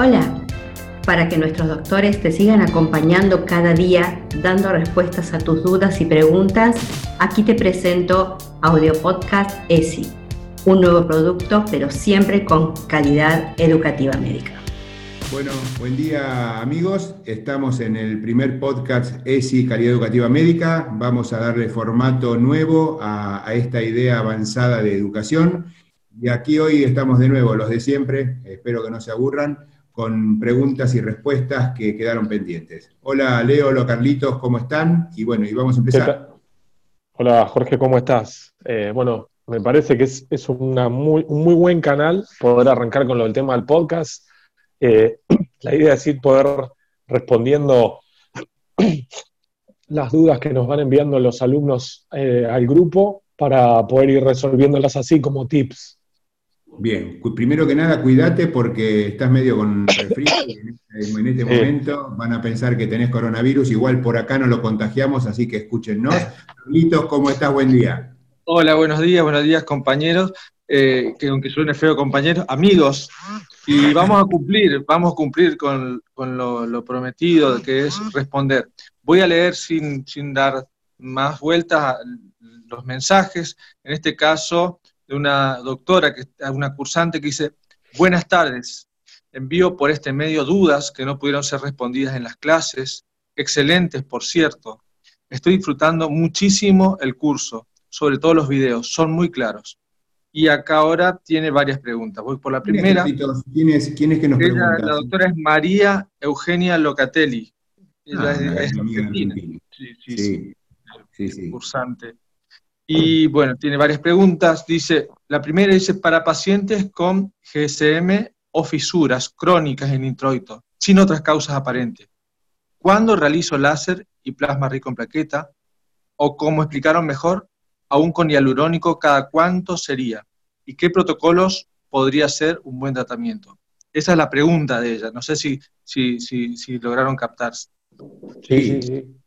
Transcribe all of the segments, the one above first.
Hola, para que nuestros doctores te sigan acompañando cada día dando respuestas a tus dudas y preguntas, aquí te presento Audio Podcast ESI, un nuevo producto pero siempre con calidad educativa médica. Bueno, buen día amigos. Estamos en el primer podcast ESI Calidad Educativa Médica. Vamos a darle formato nuevo a, a, esta idea avanzada de educación. Y aquí hoy estamos de nuevo, los de siempre, espero que no se aburran, con preguntas y respuestas que quedaron pendientes. Hola Leo, hola Carlitos, ¿cómo están? Y bueno, y vamos a empezar. Hola Jorge, ¿cómo estás? Eh, bueno, me parece que es, es una muy, un muy buen canal poder arrancar con lo del tema del podcast eh, la idea es ir poder respondiendo las dudas que nos van enviando los alumnos eh, al grupo para poder ir resolviéndolas así como tips. Bien, primero que nada, cuídate porque estás medio con resfriado en este, momento van a pensar que tenés coronavirus, igual por acá no lo contagiamos, así que escúchenos. Carlitos, ¿cómo estás? Buen día. Hola, buenos días, buenos días compañeros, eh, que aunque suene feo compañeros, amigos, y vamos a cumplir, vamos a cumplir con, lo, prometido, que es responder. Voy a leer sin, sin dar más vueltas los mensajes, en este caso de una doctora, que, una cursante que dice, buenas tardes, envío por este medio dudas que no pudieron ser respondidas en las clases, excelentes por cierto. Estoy disfrutando muchísimo el curso, sobre todo los videos, son muy claros. Y acá ahora tiene varias preguntas. Voy por la primera. ¿Quién es, quién es que nos pregunta? La doctora es María Eugenia Locatelli. Ella ah, es, argentina. Sí, sí, sí, sí, Cursante. Y bueno, tiene varias preguntas. Dice, la primera dice, para pacientes con GSM o fisuras crónicas en introito, sin otras causas aparentes, ¿cuándo realizo láser y plasma rico en plaqueta? O como explicaron mejor, aún con hialurónico, ¿cada cuánto sería? y qué protocolos podría ser un buen tratamiento? Esa es la pregunta de ella. No sé si, si, si, lograron captarse. Sí, sí,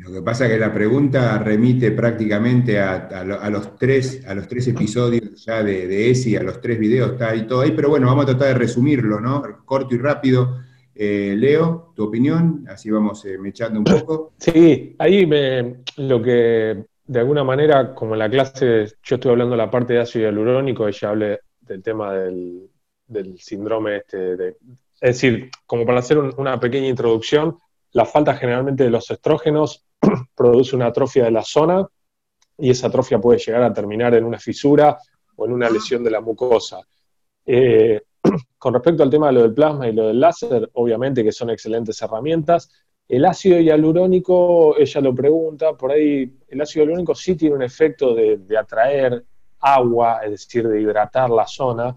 Lo que pasa es que la pregunta remite prácticamente a, los, tres, a los tres episodios ya de, de ESI, a los tres videos, está ahí todo ahí, pero bueno, vamos a tratar de resumirlo, ¿no? Corto y rápido. Eh, Leo, tu opinión, así vamos eh, mechando un poco. Sí, ahí me, lo que de alguna manera, como en la clase yo estoy hablando de la parte de ácido hialurónico, ella hable del tema del, síndrome este, de, es decir, como para hacer una pequeña introducción, la falta generalmente de los estrógenos produce una atrofia de la zona y esa atrofia puede llegar a terminar en una fisura o en una lesión de la mucosa. Eh, con respecto al tema de lo del plasma y lo del láser, obviamente que son excelentes herramientas, el ácido hialurónico, ella lo pregunta, por ahí el ácido hialurónico sí tiene un efecto de, atraer agua, es decir, de hidratar la zona.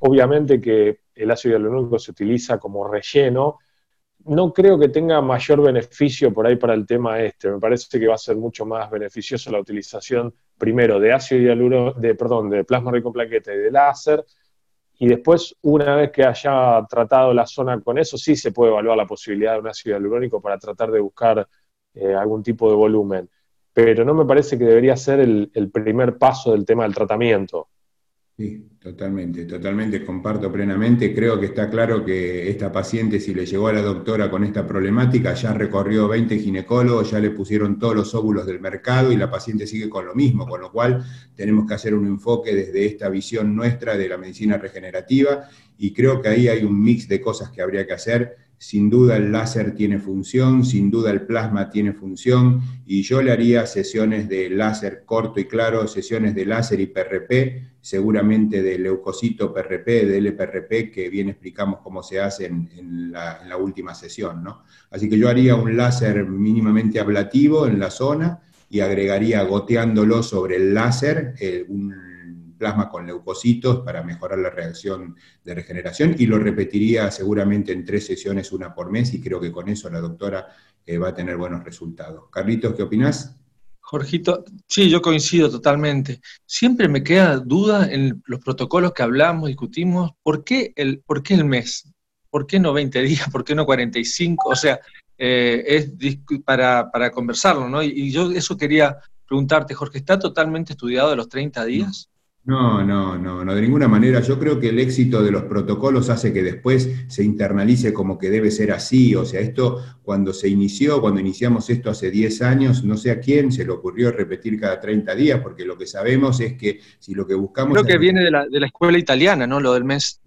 Obviamente que el ácido hialurónico se utiliza como relleno. No creo que tenga mayor beneficio por ahí para el tema este. Me parece que va a ser mucho más beneficioso la utilización primero de ácido hialurónico, de, perdón, de plasma rico en plaqueta y de láser, y después, una vez que haya tratado la zona con eso, sí se puede evaluar la posibilidad de un ácido hialurónico para tratar de buscar eh, algún tipo de volumen. Pero no me parece que debería ser el primer paso del tema del tratamiento. Sí, totalmente, totalmente, comparto plenamente. Creo que está claro que esta paciente, si le llegó a la doctora con esta problemática, ya recorrió 20 ginecólogos, ya le pusieron todos los óvulos del mercado y la paciente sigue con lo mismo, con lo cual tenemos que hacer un enfoque desde esta visión nuestra de la medicina regenerativa y creo que ahí hay un mix de cosas que habría que hacer sin duda el láser tiene función, sin duda el plasma tiene función, y yo le haría sesiones de láser corto y claro, sesiones de láser y PRP, seguramente de leucocito PRP, de LPRP, que bien explicamos cómo se hace en, la, última sesión. ¿no? Así que yo haría un láser mínimamente ablativo en la zona y agregaría goteándolo sobre el láser eh, un plasma con leucocitos para mejorar la reacción de regeneración y lo repetiría seguramente en tres sesiones, una por mes, y creo que con eso la doctora eh, va a tener buenos resultados. Carlitos, ¿qué opinás? Jorgito, sí, yo coincido totalmente. Siempre me queda duda en los protocolos que hablamos, discutimos, ¿por qué el, por qué el mes? ¿Por qué no 20 días? ¿Por qué no 45? O sea, eh, es para, para, conversarlo, ¿no? Y, y, yo eso quería preguntarte, Jorge, ¿está totalmente estudiado de los 30 días? No, no, no, no, de ninguna manera. Yo creo que el éxito de los protocolos hace que después se internalice como que debe ser así. O sea, esto cuando se inició, cuando iniciamos esto hace 10 años, no sé a quién se le ocurrió repetir cada 30 días, porque lo que sabemos es que si lo que buscamos... Creo que viene de la, de la escuela italiana, ¿no? Lo del mes.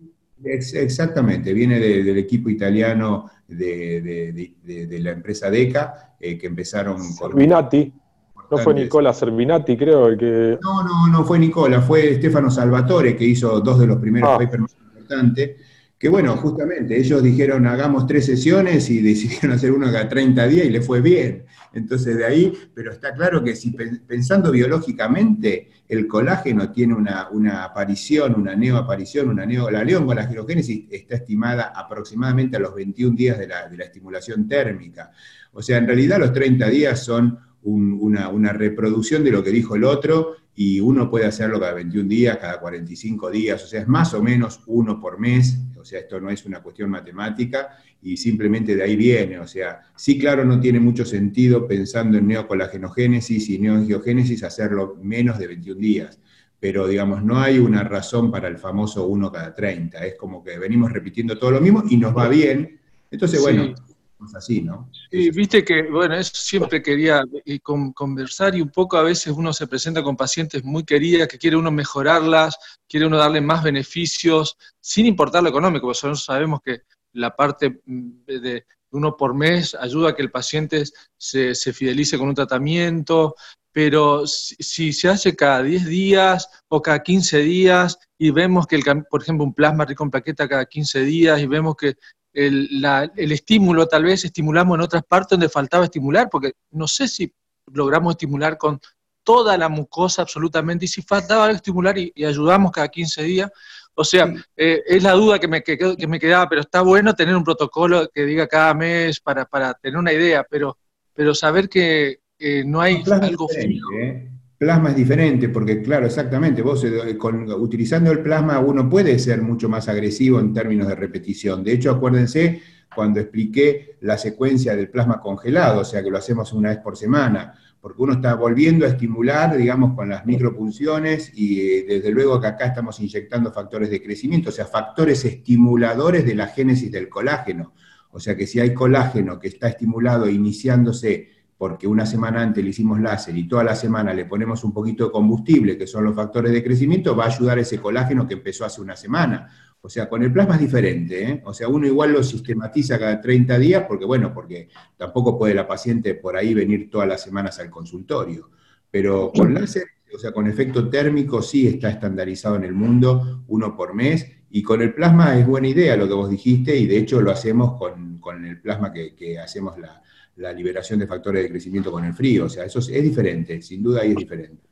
Exactamente, viene del equipo italiano de, la empresa DECA, eh, que empezaron con... No fue Nicola Servinati, creo, el que... No, no, no fue Nicola, fue Stefano Salvatore, que hizo dos de los primeros ah. papers más importantes. Que bueno, justamente, ellos dijeron hagamos tres sesiones y decidieron hacer uno cada 30 días y le fue bien. Entonces de ahí, pero está claro que si pensando biológicamente, el colágeno tiene una, aparición, una neoaparición, una neo, la leoncolagilogénesis está estimada aproximadamente a los 21 días de la, de la estimulación térmica. O sea, en realidad los 30 días son una, reproducción de lo que dijo el otro y uno puede hacerlo cada 21 días, cada 45 días, o sea, es más o menos uno por mes, o sea, esto no es una cuestión matemática y simplemente de ahí viene, o sea, sí, claro, no tiene mucho sentido pensando en neocolagénogénesis y neoangiogénesis hacerlo menos de 21 días, pero digamos, no hay una razón para el famoso uno cada 30, es como que venimos repitiendo todo lo mismo y nos va bien, entonces, bueno así, ¿no? Sí, viste que, bueno, eso siempre quería eh, conversar y un poco a veces uno se presenta con pacientes muy queridas que quiere uno mejorarlas, quiere uno darle más beneficios, sin importar lo económico, porque nosotros sabemos que la parte mm, de uno por mes ayuda a que el paciente se, fidelice con un tratamiento, pero si, se hace cada 10 días o cada 15 días y vemos que, el, por ejemplo, un plasma rico en plaqueta cada 15 días y vemos que el, estímulo, tal vez estimulamos en otras partes donde faltaba estimular, porque no sé si logramos estimular con toda la mucosa absolutamente, y si faltaba estimular y, ayudamos cada 15 días. O sea, eh, es la duda que me, que, me quedaba, pero está bueno tener un protocolo que diga cada mes para, tener una idea, pero, pero saber que no hay algo fijo. ¿eh? Plasma es diferente, porque claro, exactamente, vos eh, utilizando el plasma uno puede ser mucho más agresivo en términos de repetición. De hecho, acuérdense cuando expliqué la secuencia del plasma congelado, o sea que lo hacemos una vez por semana, porque uno está volviendo a estimular, digamos, con las micropunciones y eh, desde luego que acá estamos inyectando factores de crecimiento, o sea, factores estimuladores de la génesis del colágeno. O sea que si hay colágeno que está estimulado iniciándose porque una semana antes le hicimos láser y toda la semana le ponemos un poquito de combustible, que son los factores de crecimiento, va a ayudar ese colágeno que empezó hace una semana. O sea, con el plasma es diferente, ¿eh? o sea, uno igual lo sistematiza cada 30 días, porque bueno, porque tampoco puede la paciente por ahí venir todas las semanas al consultorio. Pero con láser, o sea, con efecto térmico sí está estandarizado en el mundo, uno por mes, y con el plasma es buena idea lo que vos dijiste, y de hecho lo hacemos con, el plasma que hacemos la, la liberación de factores de crecimiento con el frío. O sea, eso es, diferente, sin duda ahí es diferente.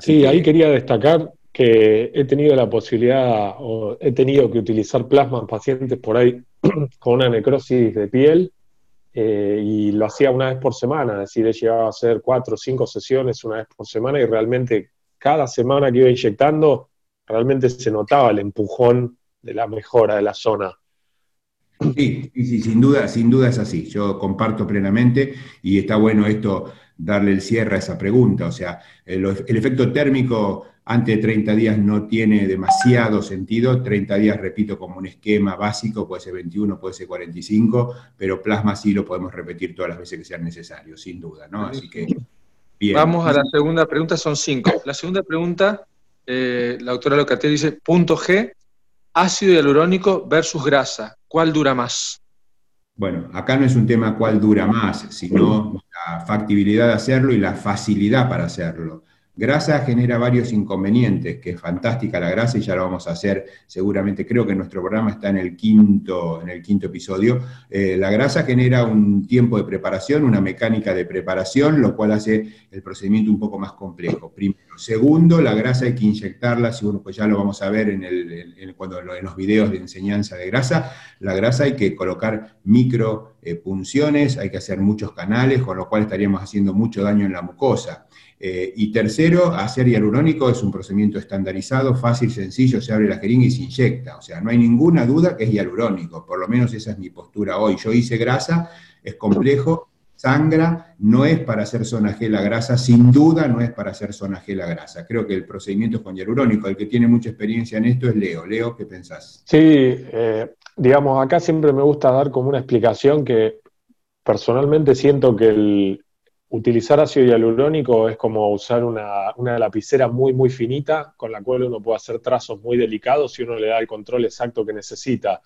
sí, ahí quería destacar que he tenido la posibilidad o he tenido que utilizar plasma en pacientes por ahí con una necrosis de piel eh, y lo hacía una vez por semana, es decir, he llegado a hacer cuatro o cinco sesiones una vez por semana y realmente cada semana que iba inyectando realmente se notaba el empujón de la mejora de la zona. Sí, sí, sin duda, sin duda es así. Yo comparto plenamente y está bueno esto darle el cierre a esa pregunta. O sea, el, efecto térmico antes de 30 días no tiene demasiado sentido. 30 días, repito, como un esquema básico, puede ser 21, puede ser 45, pero plasma sí lo podemos repetir todas las veces que sea necesario, sin duda, ¿no? Así que, bien. Vamos a la segunda pregunta, son cinco. La segunda pregunta, eh, la doctora Locatelli dice, punto G, ácido hialurónico versus grasa. ¿Cuál dura más? Bueno, acá no es un tema cuál dura más, sino la factibilidad de hacerlo y la facilidad para hacerlo. Grasa genera varios inconvenientes, que es fantástica la grasa y ya lo vamos a hacer seguramente, creo que nuestro programa está en el quinto, en el quinto episodio. Eh, la grasa genera un tiempo de preparación, una mecánica de preparación, lo cual hace el procedimiento un poco más complejo. Primero. Segundo, la grasa hay que inyectarla, si uno, pues ya lo vamos a ver en, el, cuando, en los videos de enseñanza de grasa, la grasa hay que colocar micro eh, punciones, hay que hacer muchos canales, con lo cual estaríamos haciendo mucho daño en la mucosa. Eh, y tercero, hacer hialurónico es un procedimiento estandarizado, fácil, sencillo, se abre la jeringa y se inyecta. O sea, no hay ninguna duda que es hialurónico, por lo menos esa es mi postura hoy. Yo hice grasa, es complejo, sangra, no es para hacer zona G la grasa, sin duda no es para hacer zona G la grasa. Creo que el procedimiento es con hialurónico. El que tiene mucha experiencia en esto es Leo. Leo, ¿qué pensás? Sí, eh, digamos, acá siempre me gusta dar como una explicación que personalmente siento que el utilizar ácido hialurónico es como usar una, una lapicera muy, muy finita con la cual uno puede hacer trazos muy delicados si uno le da el control exacto que necesita.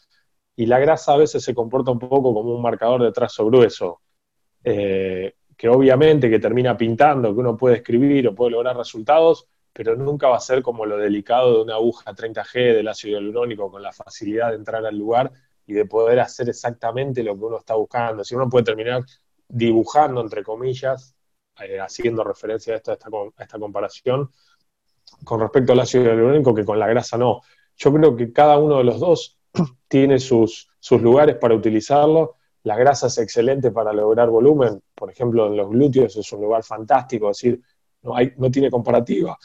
Y la grasa a veces se comporta un poco como un marcador de trazo grueso eh, que obviamente que termina pintando, que uno puede escribir o puede lograr resultados, pero nunca va a ser como lo delicado de una aguja 30G del ácido hialurónico con la facilidad de entrar al lugar y de poder hacer exactamente lo que uno está buscando. Si uno puede terminar dibujando, entre comillas, eh, haciendo referencia a esta, esta comparación, con respecto al ácido hialurónico, que con la grasa no. Yo creo que cada uno de los dos tiene sus, sus lugares para utilizarlo la grasa es excelente para lograr volumen, por ejemplo, en los glúteos es un lugar fantástico, es decir, no, hay, no tiene comparativa.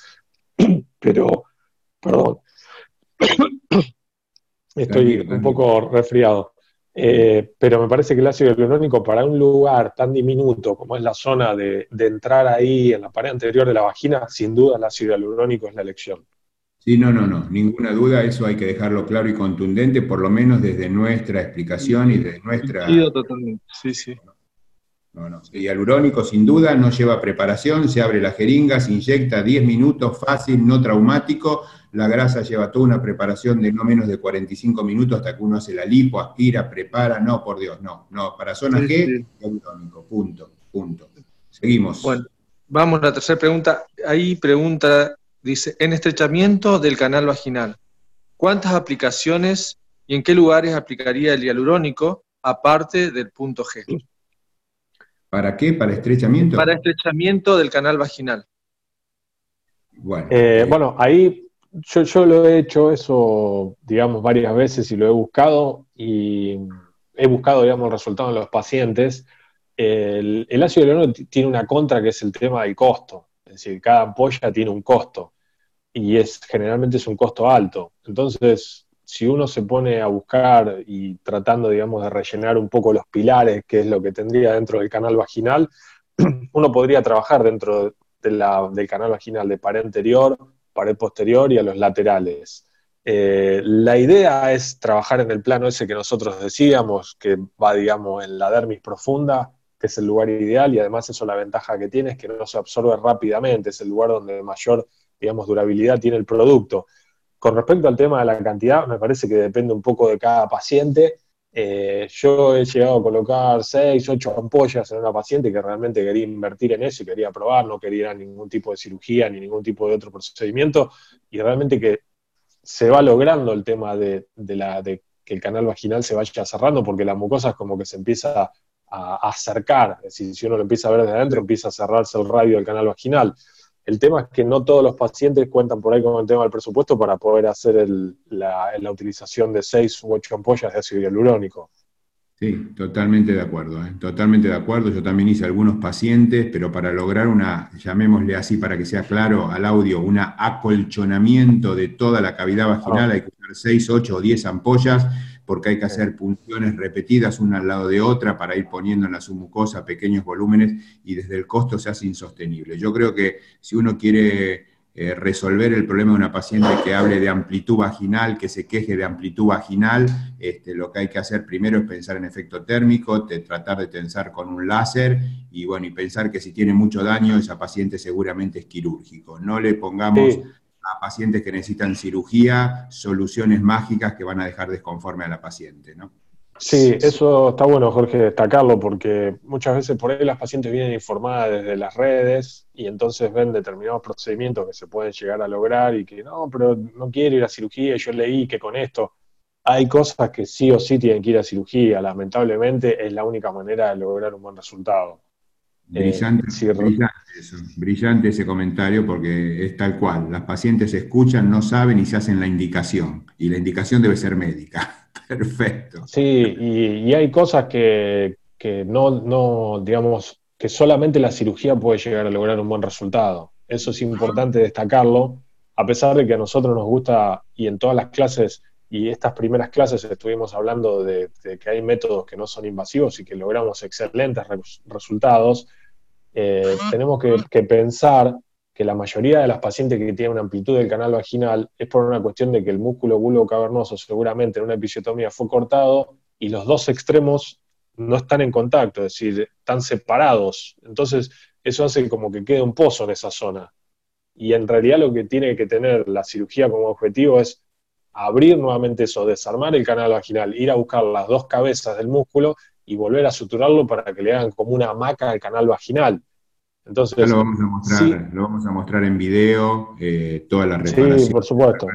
Pero, perdón, estoy un poco resfriado. Eh, pero me parece que el ácido hialurónico para un lugar tan diminuto como es la zona de, de, entrar ahí en la pared anterior de la vagina, sin duda el ácido hialurónico es la elección. Sí, no, no, no, ninguna duda, eso hay que dejarlo claro y contundente, por lo menos desde nuestra explicación y desde nuestra... Sí, totalmente, sí, sí. No, no. Y alurónico, sin duda, no lleva preparación, se abre la jeringa, se inyecta 10 minutos, fácil, no traumático. La grasa lleva toda una preparación de no menos de 45 minutos hasta que uno hace la lipo, aspira, prepara. No, por Dios, no. No, para zona G, alurónico, punto, punto. Seguimos. Bueno, vamos a la tercera pregunta. Ahí pregunta Dice, en estrechamiento del canal vaginal, ¿cuántas aplicaciones y en qué lugares aplicaría el hialurónico aparte del punto G? ¿Para qué? ¿Para estrechamiento? Para estrechamiento del canal vaginal. Bueno, eh, eh, bueno ahí yo, yo, lo he hecho eso, digamos, varias veces y lo he buscado y he buscado, digamos, el resultado en los pacientes. El, el ácido hialurónico tiene una contra que es el tema del costo. Es decir, cada ampolla tiene un costo y es generalmente es un costo alto. Entonces, si uno se pone a buscar y tratando, digamos, de rellenar un poco los pilares, que es lo que tendría dentro del canal vaginal, uno podría trabajar dentro del canal vaginal de pared anterior, pared posterior y a los laterales. Eh, la idea es trabajar en el plano ese que nosotros decíamos, que va, digamos, en la dermis profunda, que es el lugar ideal, y además eso la ventaja que tiene es que no se absorbe rápidamente, es el lugar donde mayor digamos, durabilidad tiene el producto. Con respecto al tema de la cantidad, me parece que depende un poco de cada paciente. Eh, yo he llegado a colocar 6, 8 ampollas en una paciente que realmente quería invertir en eso y quería probar, no quería ningún tipo de cirugía ni ningún tipo de otro procedimiento, y realmente que se va logrando el tema de, que el canal vaginal se vaya cerrando, porque la mucosa es como que se empieza a acercar, es decir, si uno lo empieza a ver desde adentro, empieza a cerrarse el radio del canal vaginal. El tema es que no todos los pacientes cuentan por ahí con el tema del presupuesto para poder hacer la, utilización de seis u ocho ampollas de ácido hialurónico. Sí, totalmente de acuerdo, ¿eh? totalmente de acuerdo. Yo también hice algunos pacientes, pero para lograr una, llamémosle así para que sea claro al audio, un acolchonamiento de toda la cavidad vaginal, ah. hay que usar 6, 8 o 10 ampollas porque hay que hacer punciones repetidas una al lado de otra para ir poniendo en la submucosa pequeños volúmenes y desde el costo se hace insostenible. Yo creo que si uno quiere eh, resolver el problema de una paciente que hable de amplitud vaginal, que se queje de amplitud vaginal, este, lo que hay que hacer primero es pensar en efecto térmico, tratar de tensar con un láser y bueno, y pensar que si tiene mucho daño, esa paciente seguramente es quirúrgico. No le pongamos a pacientes que necesitan cirugía, soluciones mágicas que van a dejar desconforme a la paciente, ¿no? Sí, eso está bueno, Jorge, destacarlo, porque muchas veces por ahí las pacientes vienen informadas desde las redes y entonces ven determinados procedimientos que se pueden llegar a lograr y que no, pero no quiero ir a cirugía, yo leí que con esto hay cosas que sí o sí tienen que ir a cirugía, lamentablemente es la única manera de lograr un buen resultado. Brillante, brillante, ese comentario porque es tal cual. Las pacientes escuchan, no saben y se hacen la indicación. Y la indicación debe ser médica. Perfecto. Sí, y, hay cosas que, no, no, digamos, que solamente la cirugía puede llegar a lograr un buen resultado. Eso es importante destacarlo, a pesar de que a nosotros nos gusta, y en todas las clases y estas primeras clases estuvimos hablando de, que hay métodos que no son invasivos y que logramos excelentes resultados, eh, tenemos que, pensar que la mayoría de las pacientes que tienen una amplitud del canal vaginal es por una cuestión de que el músculo bulbo cavernoso seguramente en una episiotomía fue cortado y los dos extremos no están en contacto, es decir, están separados. Entonces, eso hace como que quede un pozo en esa zona. Y en realidad lo que tiene que tener la cirugía como objetivo es abrir nuevamente eso, desarmar el canal vaginal, ir a buscar las dos cabezas del músculo y volver a suturarlo para que le hagan como una hamaca al canal vaginal. Entonces, lo vamos a mostrar, lo vamos a mostrar en video, eh, toda la reparación. Sí, por supuesto.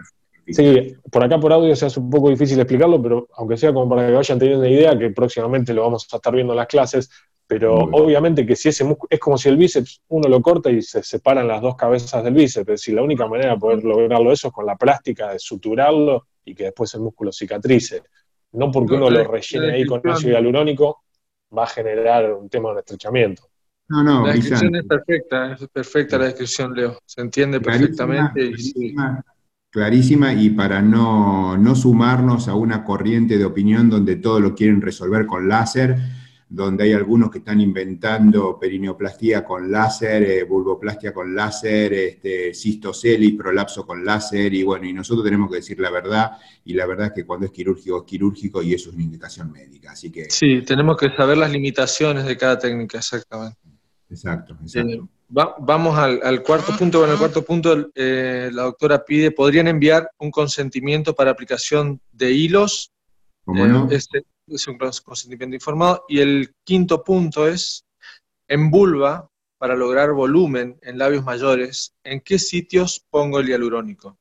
Sí, por acá por audio se hace un poco difícil explicarlo, pero aunque sea como para que vayan teniendo una idea, que próximamente lo vamos a estar viendo en las clases, pero obviamente que si ese músculo, es como si el bíceps uno lo corta y se separan las dos cabezas del bíceps, es decir, la única manera de poder lograrlo eso es con la práctica de suturarlo y que después el músculo cicatrice. No porque uno lo rellene ahí con ácido hialurónico va a generar un tema de estrechamiento. No, no, la descripción es perfecta, es perfecta la descripción, Leo. Se entiende perfectamente. Clarísima, clarísima y para no, no sumarnos a una corriente de opinión donde todo lo quieren resolver con láser, donde hay algunos que están inventando perineoplastia con láser, eh, bulboplastia con láser, este, cistoceli, prolapso con láser, y bueno, y nosotros tenemos que decir la verdad, y la verdad es que cuando es quirúrgico es quirúrgico y eso es una indicación médica, así que... Sí, tenemos que saber las limitaciones de cada técnica, exactamente. Exacto, exacto. vamos al, cuarto punto. Bueno, el cuarto punto, eh, la doctora pide, ¿podrían enviar un consentimiento para aplicación de hilos? ¿Cómo no? Eh, este, es un consentimiento informado. Y el quinto punto es, en vulva, para lograr volumen en labios mayores, ¿en qué sitios pongo el hialurónico?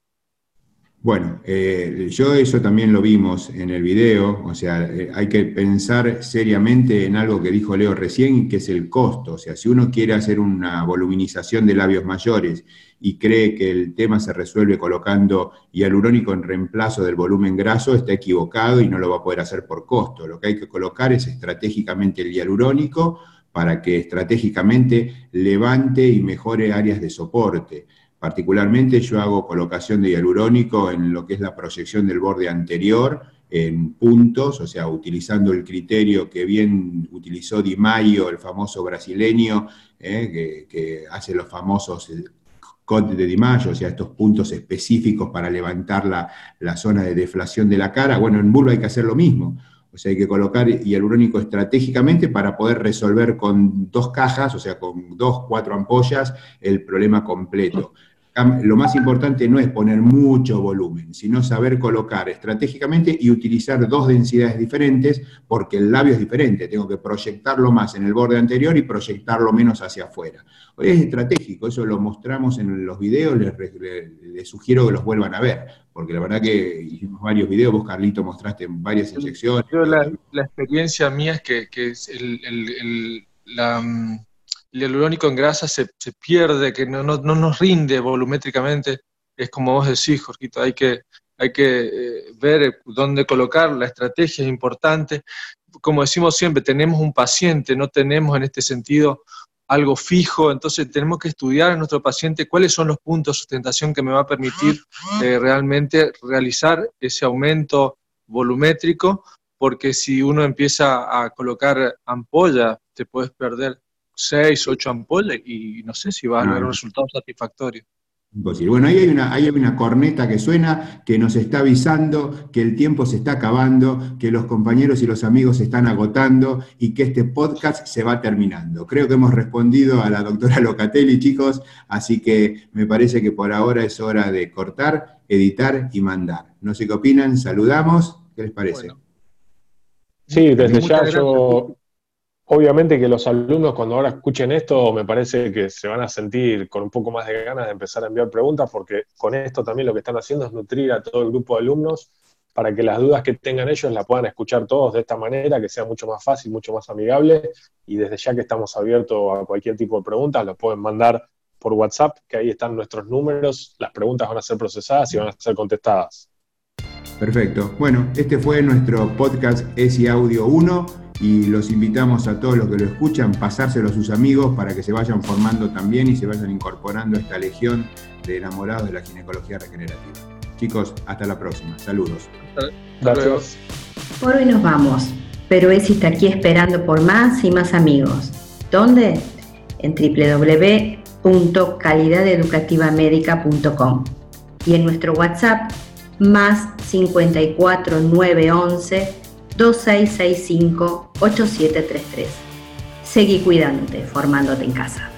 Bueno, eh, yo eso también lo vimos en el video, o sea, eh, hay que pensar seriamente en algo que dijo Leo recién, que es el costo. O sea, si uno quiere hacer una voluminización de labios mayores y cree que el tema se resuelve colocando hialurónico en reemplazo del volumen graso, está equivocado y no lo va a poder hacer por costo. Lo que hay que colocar es estratégicamente el hialurónico para que estratégicamente levante y mejore áreas de soporte. Particularmente yo hago colocación de hialurónico en lo que es la proyección del borde anterior, en puntos, o sea, utilizando el criterio que bien utilizó Di Maio, el famoso brasileño, eh, que, hace los famosos cotes de Di Maio, o sea, estos puntos específicos para levantar la, la, zona de deflación de la cara. Bueno, en vulva hay que hacer lo mismo. O sea, hay que colocar hialurónico estratégicamente para poder resolver con dos cajas, o sea, con dos, cuatro ampollas, el problema completo lo más importante no es poner mucho volumen, sino saber colocar estratégicamente y utilizar dos densidades diferentes, porque el labio es diferente, tengo que proyectarlo más en el borde anterior y proyectarlo menos hacia afuera. Es estratégico, eso lo mostramos en los videos, les, sugiero que los vuelvan a ver, porque la verdad que hicimos varios videos, vos Carlito mostraste varias inyecciones. Yo la, experiencia mía es que, el, la mm, el hialurónico en grasa se, pierde, que no, nos rinde volumétricamente. Es como vos decís, Jorgito, hay que, hay que eh, ver dónde colocar, la estrategia es importante. Como decimos siempre, tenemos un paciente, no tenemos en este sentido algo fijo, entonces tenemos que estudiar a nuestro paciente cuáles son los puntos de sustentación que me va a permitir eh, realmente realizar ese aumento volumétrico, porque si uno empieza a colocar ampolla, te puedes perder seis, ocho ampollas y no sé si va a haber un resultado satisfactorio. Imposible. Bueno, ahí hay, una, hay una corneta que suena, que nos está avisando que el tiempo se está acabando, que los compañeros y los amigos se están agotando y que este podcast se va terminando. Creo que hemos respondido a la doctora Locatelli, chicos, así que me parece que por ahora es hora de cortar, editar y mandar. No sé qué opinan, saludamos, ¿qué les parece? Sí, desde ya yo Obviamente que los alumnos cuando ahora escuchen esto me parece que se van a sentir con un poco más de ganas de empezar a enviar preguntas porque con esto también lo que están haciendo es nutrir a todo el grupo de alumnos para que las dudas que tengan ellos las puedan escuchar todos de esta manera, que sea mucho más fácil, mucho más amigable y desde ya que estamos abiertos a cualquier tipo de preguntas, los pueden mandar por WhatsApp, que ahí están nuestros números, las preguntas van a ser procesadas y van a ser contestadas. Perfecto. Bueno, este fue nuestro podcast ESI Audio 1 y los invitamos a todos los que lo escuchan, pasárselo a sus amigos para que se vayan formando también y se vayan incorporando a esta legión de enamorados de la ginecología regenerativa. Chicos, hasta la próxima. Saludos. Gracias. Por hoy nos vamos, pero Esi está aquí esperando por más y más amigos. ¿Dónde? En www.calidadeducativamedica.com y en nuestro WhatsApp más 54 911 2665 8733. Seguí cuidándote, formándote en casa.